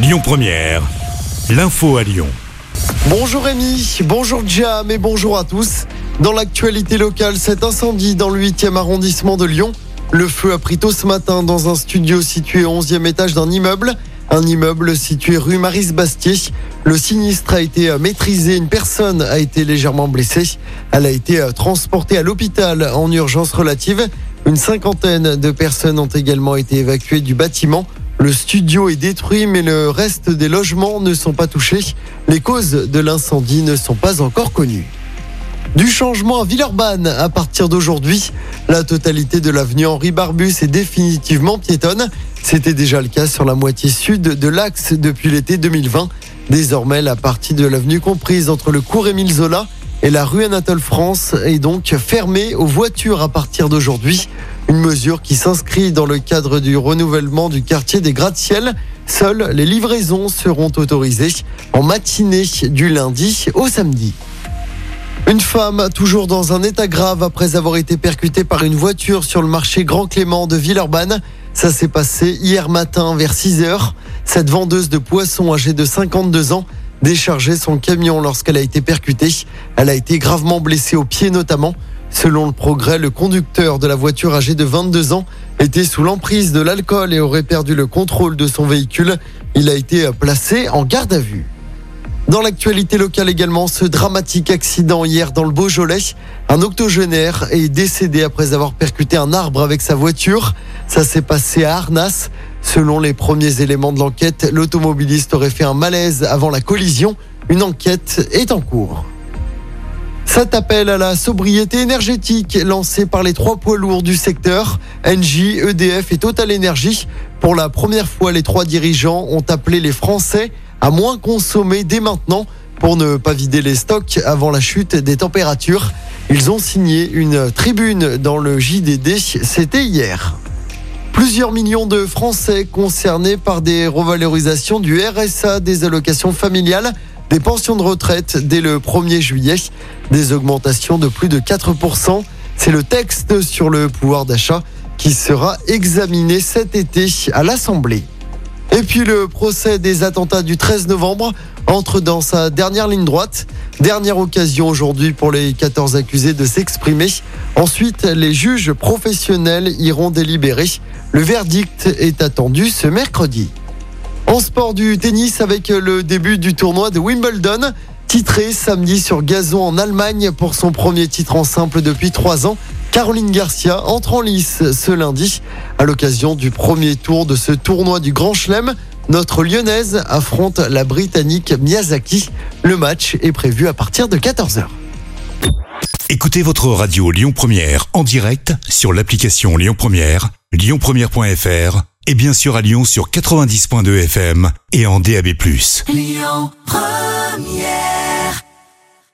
Lyon Première, l'info à Lyon. Bonjour Rémi, bonjour Jam et bonjour à tous. Dans l'actualité locale, cet incendie dans le 8e arrondissement de Lyon. Le feu a pris tôt ce matin dans un studio situé au 11e étage d'un immeuble. Un immeuble situé rue Maris-Bastier. Le sinistre a été maîtrisé. Une personne a été légèrement blessée. Elle a été transportée à l'hôpital en urgence relative. Une cinquantaine de personnes ont également été évacuées du bâtiment. Le studio est détruit, mais le reste des logements ne sont pas touchés. Les causes de l'incendie ne sont pas encore connues. Du changement à Villeurbanne à partir d'aujourd'hui. La totalité de l'avenue Henri Barbus est définitivement piétonne. C'était déjà le cas sur la moitié sud de l'axe depuis l'été 2020. Désormais, la partie de l'avenue comprise entre le cours Émile Zola et la rue Anatole France est donc fermée aux voitures à partir d'aujourd'hui. Une mesure qui s'inscrit dans le cadre du renouvellement du quartier des gratte-ciel. Seules les livraisons seront autorisées en matinée du lundi au samedi. Une femme toujours dans un état grave après avoir été percutée par une voiture sur le marché Grand Clément de Villeurbanne. Ça s'est passé hier matin vers 6 heures. Cette vendeuse de poissons âgée de 52 ans déchargeait son camion lorsqu'elle a été percutée. Elle a été gravement blessée au pied notamment. Selon le progrès, le conducteur de la voiture âgée de 22 ans était sous l'emprise de l'alcool et aurait perdu le contrôle de son véhicule. Il a été placé en garde à vue. Dans l'actualité locale également, ce dramatique accident hier dans le Beaujolais. Un octogénaire est décédé après avoir percuté un arbre avec sa voiture. Ça s'est passé à Arnas. Selon les premiers éléments de l'enquête, l'automobiliste aurait fait un malaise avant la collision. Une enquête est en cours. Cet appel à la sobriété énergétique lancé par les trois poids lourds du secteur, Engie, EDF et Total Energy. Pour la première fois, les trois dirigeants ont appelé les Français à moins consommer dès maintenant pour ne pas vider les stocks avant la chute des températures. Ils ont signé une tribune dans le JDD, c'était hier. Plusieurs millions de Français concernés par des revalorisations du RSA, des allocations familiales, des pensions de retraite dès le 1er juillet. Des augmentations de plus de 4%. C'est le texte sur le pouvoir d'achat qui sera examiné cet été à l'Assemblée. Et puis le procès des attentats du 13 novembre entre dans sa dernière ligne droite. Dernière occasion aujourd'hui pour les 14 accusés de s'exprimer. Ensuite, les juges professionnels iront délibérer. Le verdict est attendu ce mercredi. En sport du tennis avec le début du tournoi de Wimbledon, titré samedi sur gazon en Allemagne pour son premier titre en simple depuis trois ans. Caroline Garcia entre en lice ce lundi à l'occasion du premier tour de ce tournoi du Grand Chelem. Notre lyonnaise affronte la britannique Miyazaki. Le match est prévu à partir de 14h. Écoutez votre radio Lyon Première en direct sur l'application Lyon Première, lyonpremière.fr et bien sûr à Lyon sur 90.2 FM et en DAB+. Lyon Première